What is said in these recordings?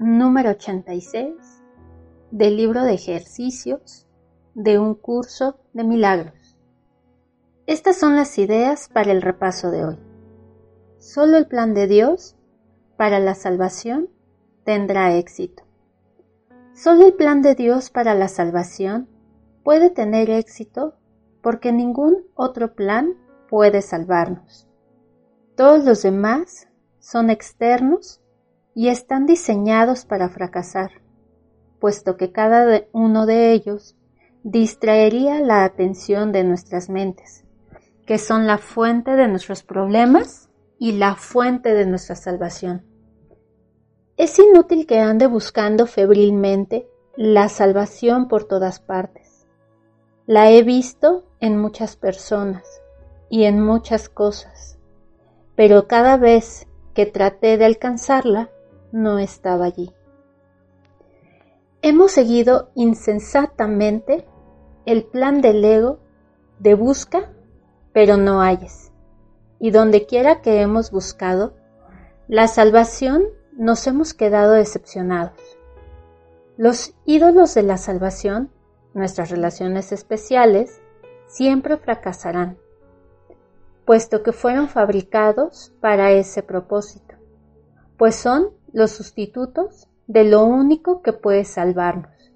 número 86 del libro de ejercicios de un curso de milagros. Estas son las ideas para el repaso de hoy. Solo el plan de Dios para la salvación tendrá éxito. Solo el plan de Dios para la salvación puede tener éxito porque ningún otro plan puede salvarnos. Todos los demás son externos y están diseñados para fracasar, puesto que cada uno de ellos distraería la atención de nuestras mentes, que son la fuente de nuestros problemas y la fuente de nuestra salvación. Es inútil que ande buscando febrilmente la salvación por todas partes. La he visto en muchas personas y en muchas cosas, pero cada vez que traté de alcanzarla, no estaba allí. Hemos seguido insensatamente el plan del ego de busca, pero no hayes. Y donde quiera que hemos buscado, la salvación nos hemos quedado decepcionados. Los ídolos de la salvación, nuestras relaciones especiales, siempre fracasarán, puesto que fueron fabricados para ese propósito, pues son los sustitutos de lo único que puede salvarnos.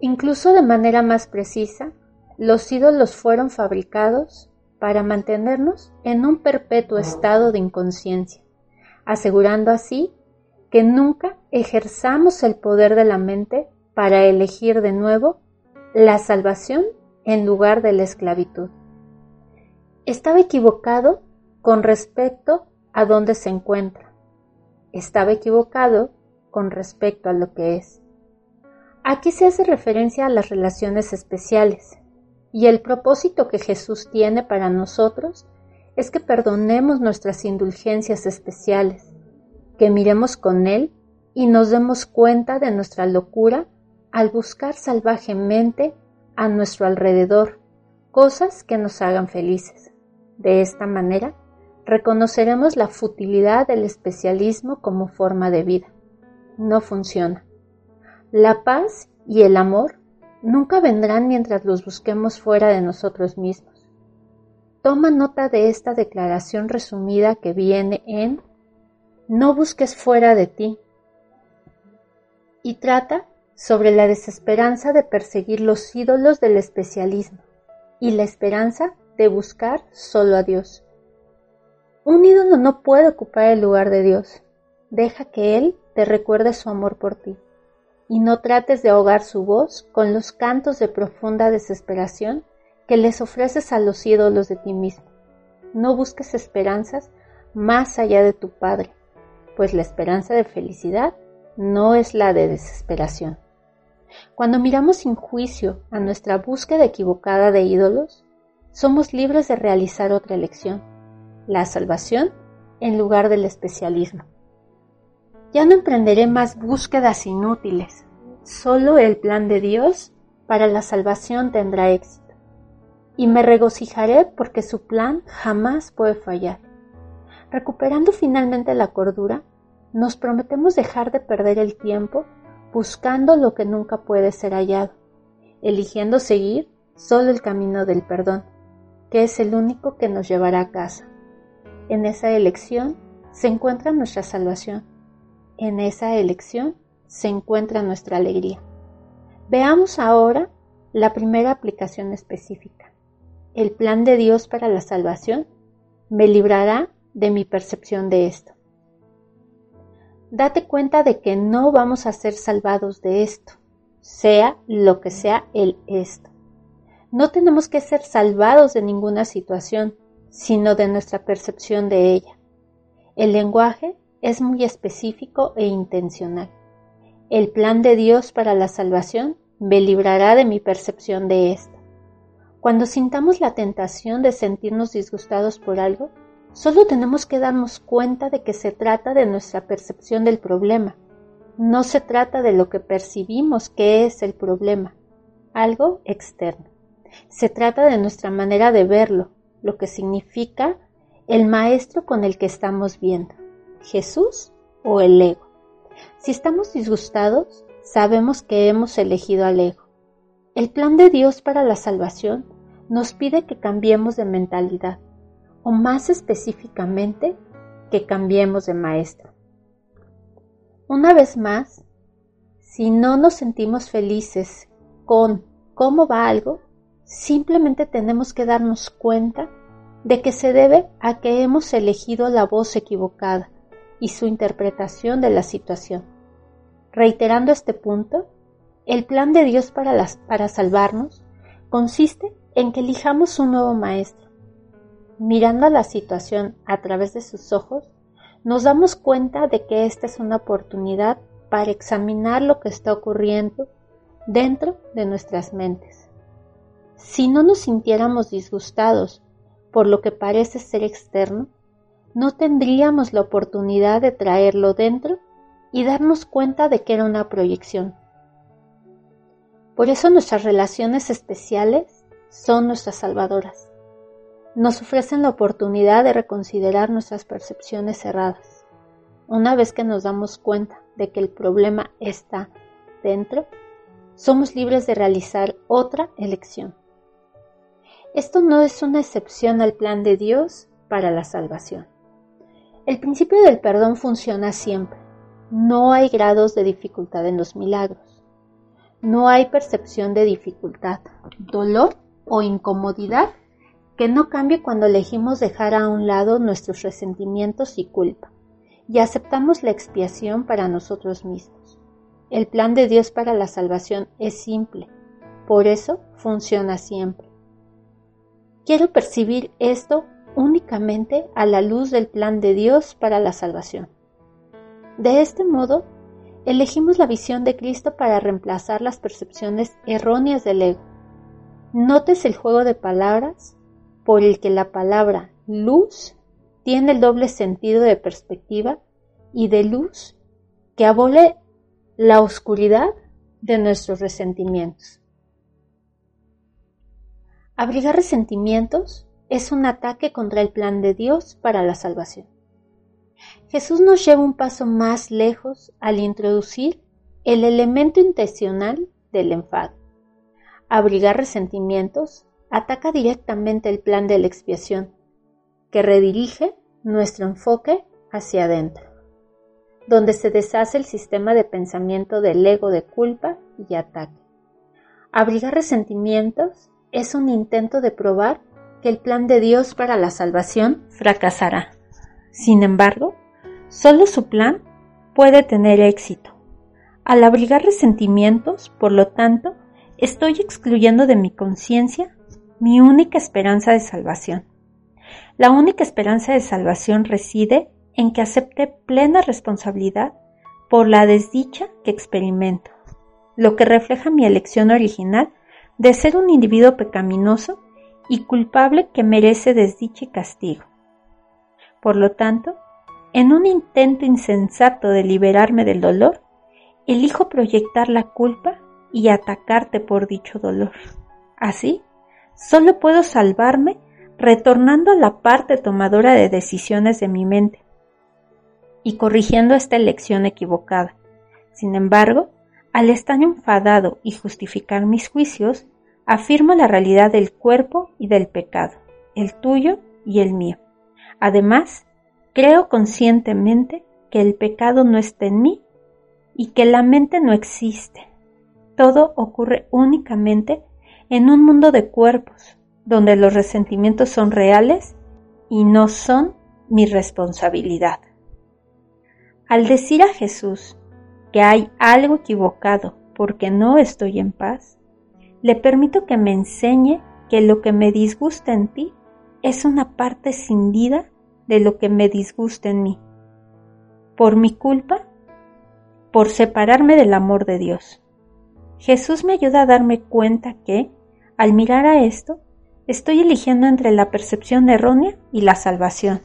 Incluso de manera más precisa, los ídolos fueron fabricados para mantenernos en un perpetuo estado de inconsciencia, asegurando así que nunca ejerzamos el poder de la mente para elegir de nuevo la salvación en lugar de la esclavitud. Estaba equivocado con respecto a dónde se encuentra estaba equivocado con respecto a lo que es. Aquí se hace referencia a las relaciones especiales, y el propósito que Jesús tiene para nosotros es que perdonemos nuestras indulgencias especiales, que miremos con Él y nos demos cuenta de nuestra locura al buscar salvajemente a nuestro alrededor cosas que nos hagan felices. De esta manera, reconoceremos la futilidad del especialismo como forma de vida. No funciona. La paz y el amor nunca vendrán mientras los busquemos fuera de nosotros mismos. Toma nota de esta declaración resumida que viene en No busques fuera de ti y trata sobre la desesperanza de perseguir los ídolos del especialismo y la esperanza de buscar solo a Dios. Un ídolo no puede ocupar el lugar de Dios. Deja que Él te recuerde su amor por ti. Y no trates de ahogar su voz con los cantos de profunda desesperación que les ofreces a los ídolos de ti mismo. No busques esperanzas más allá de tu Padre, pues la esperanza de felicidad no es la de desesperación. Cuando miramos sin juicio a nuestra búsqueda equivocada de ídolos, somos libres de realizar otra elección la salvación en lugar del especialismo. Ya no emprenderé más búsquedas inútiles, solo el plan de Dios para la salvación tendrá éxito. Y me regocijaré porque su plan jamás puede fallar. Recuperando finalmente la cordura, nos prometemos dejar de perder el tiempo buscando lo que nunca puede ser hallado, eligiendo seguir solo el camino del perdón, que es el único que nos llevará a casa. En esa elección se encuentra nuestra salvación. En esa elección se encuentra nuestra alegría. Veamos ahora la primera aplicación específica. El plan de Dios para la salvación me librará de mi percepción de esto. Date cuenta de que no vamos a ser salvados de esto, sea lo que sea el esto. No tenemos que ser salvados de ninguna situación, sino de nuestra percepción de ella. El lenguaje es muy específico e intencional. el plan de Dios para la salvación me librará de mi percepción de esto. Cuando sintamos la tentación de sentirnos disgustados por algo, solo tenemos que darnos cuenta de que se trata de nuestra percepción del problema. No se trata de lo que percibimos que es el problema, algo externo. Se trata de nuestra manera de verlo, lo que significa el maestro con el que estamos viendo, Jesús o el ego. Si estamos disgustados, sabemos que hemos elegido al ego. El plan de Dios para la salvación nos pide que cambiemos de mentalidad, o más específicamente, que cambiemos de maestro. Una vez más, si no nos sentimos felices con cómo va algo, simplemente tenemos que darnos cuenta de que se debe a que hemos elegido la voz equivocada y su interpretación de la situación. Reiterando este punto, el plan de Dios para, para salvarnos consiste en que elijamos un nuevo maestro mirando la situación a través de sus ojos, nos damos cuenta de que esta es una oportunidad para examinar lo que está ocurriendo dentro de nuestras mentes. Si no nos sintiéramos disgustados por lo que parece ser externo, no tendríamos la oportunidad de traerlo dentro y darnos cuenta de que era una proyección. Por eso nuestras relaciones especiales son nuestras salvadoras nos ofrecen la oportunidad de reconsiderar nuestras percepciones cerradas. Una vez que nos damos cuenta de que el problema está dentro, somos libres de realizar otra elección. Esto no es una excepción al plan de Dios para la salvación. El principio del perdón funciona siempre. No hay grados de dificultad en los milagros. No hay percepción de dificultad, dolor o incomodidad que no cambie cuando elegimos dejar a un lado nuestros resentimientos y culpa y aceptamos la expiación para nosotros mismos. El plan de Dios para la salvación es simple, por eso funciona siempre. Quiero percibir esto únicamente a la luz del plan de Dios para la salvación. De este modo, elegimos la visión de Cristo para reemplazar las percepciones erróneas del ego. Notes el juego de palabras por el que la palabra luz tiene el doble sentido de perspectiva y de luz que abole la oscuridad de nuestros resentimientos. Abrigar resentimientos es un ataque contra el plan de Dios para la salvación. Jesús nos lleva un paso más lejos al introducir el elemento intencional del enfado. Abrigar resentimientos ataca directamente el plan de la expiación, que redirige nuestro enfoque hacia adentro, donde se deshace el sistema de pensamiento del ego de culpa y ataque. Abrigar resentimientos es un intento de probar que el plan de Dios para la salvación fracasará. Sin embargo, solo su plan puede tener éxito. Al abrigar resentimientos, por lo tanto, estoy excluyendo de mi conciencia mi única esperanza de salvación. La única esperanza de salvación reside en que acepte plena responsabilidad por la desdicha que experimento, lo que refleja mi elección original de ser un individuo pecaminoso y culpable que merece desdicha y castigo. Por lo tanto, en un intento insensato de liberarme del dolor, elijo proyectar la culpa y atacarte por dicho dolor. Así, Solo puedo salvarme retornando a la parte tomadora de decisiones de mi mente y corrigiendo esta elección equivocada. Sin embargo, al estar enfadado y justificar mis juicios, afirmo la realidad del cuerpo y del pecado, el tuyo y el mío. Además, creo conscientemente que el pecado no está en mí y que la mente no existe. Todo ocurre únicamente en un mundo de cuerpos, donde los resentimientos son reales y no son mi responsabilidad. Al decir a Jesús que hay algo equivocado porque no estoy en paz, le permito que me enseñe que lo que me disgusta en ti es una parte escindida de lo que me disgusta en mí. Por mi culpa, por separarme del amor de Dios. Jesús me ayuda a darme cuenta que, al mirar a esto, estoy eligiendo entre la percepción errónea y la salvación.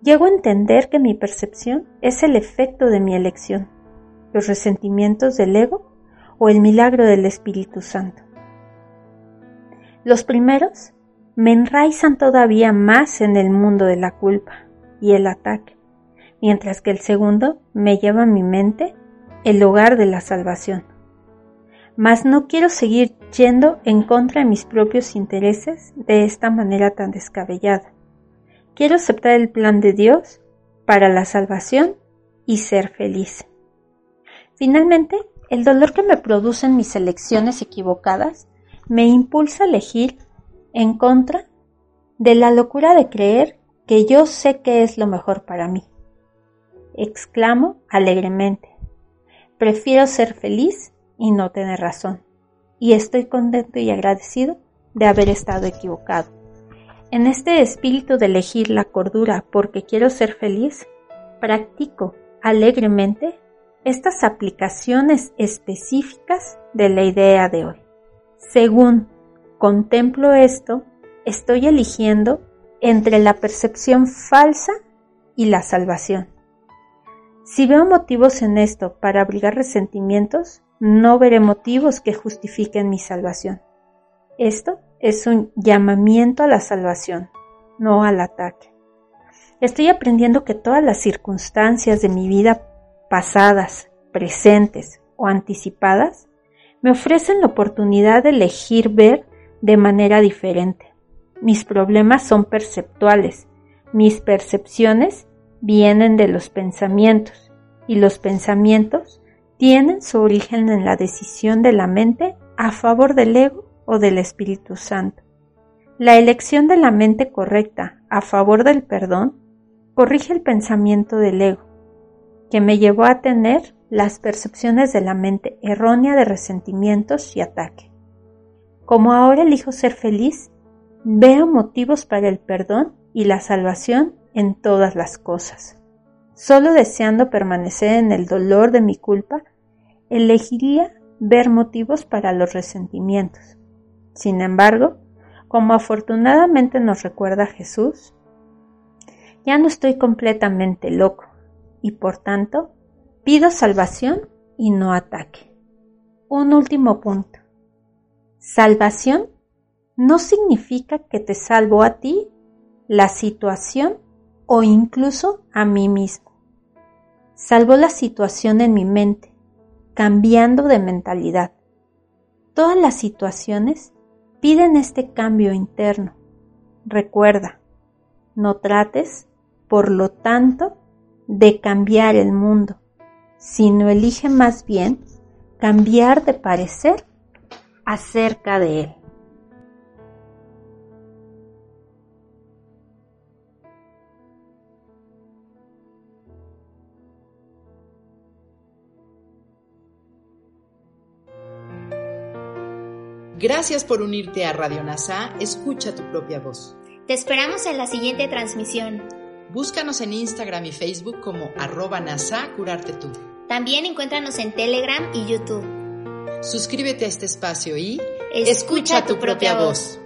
Llego a entender que mi percepción es el efecto de mi elección, los resentimientos del ego o el milagro del Espíritu Santo. Los primeros me enraizan todavía más en el mundo de la culpa y el ataque, mientras que el segundo me lleva a mi mente el hogar de la salvación. Mas no quiero seguir yendo en contra de mis propios intereses de esta manera tan descabellada. Quiero aceptar el plan de Dios para la salvación y ser feliz. Finalmente, el dolor que me producen mis elecciones equivocadas me impulsa a elegir en contra de la locura de creer que yo sé que es lo mejor para mí. Exclamo alegremente. Prefiero ser feliz y no tener razón. Y estoy contento y agradecido de haber estado equivocado. En este espíritu de elegir la cordura porque quiero ser feliz, practico alegremente estas aplicaciones específicas de la idea de hoy. Según contemplo esto, estoy eligiendo entre la percepción falsa y la salvación. Si veo motivos en esto para abrigar resentimientos, no veré motivos que justifiquen mi salvación. Esto es un llamamiento a la salvación, no al ataque. Estoy aprendiendo que todas las circunstancias de mi vida pasadas, presentes o anticipadas me ofrecen la oportunidad de elegir ver de manera diferente. Mis problemas son perceptuales, mis percepciones vienen de los pensamientos y los pensamientos tienen su origen en la decisión de la mente a favor del ego o del Espíritu Santo. La elección de la mente correcta a favor del perdón corrige el pensamiento del ego, que me llevó a tener las percepciones de la mente errónea de resentimientos y ataque. Como ahora elijo ser feliz, veo motivos para el perdón y la salvación en todas las cosas. Solo deseando permanecer en el dolor de mi culpa, elegiría ver motivos para los resentimientos. Sin embargo, como afortunadamente nos recuerda Jesús, ya no estoy completamente loco y por tanto Pido salvación y no ataque. Un último punto. Salvación no significa que te salvo a ti, la situación o incluso a mí mismo. Salvo la situación en mi mente, cambiando de mentalidad. Todas las situaciones piden este cambio interno. Recuerda, no trates, por lo tanto, de cambiar el mundo sino elige más bien cambiar de parecer acerca de él. Gracias por unirte a Radio NASA. Escucha tu propia voz. Te esperamos en la siguiente transmisión. Búscanos en Instagram y Facebook como arroba NASA Curarte Tú. También encuéntranos en Telegram y YouTube. Suscríbete a este espacio y escucha, tu, propia voz.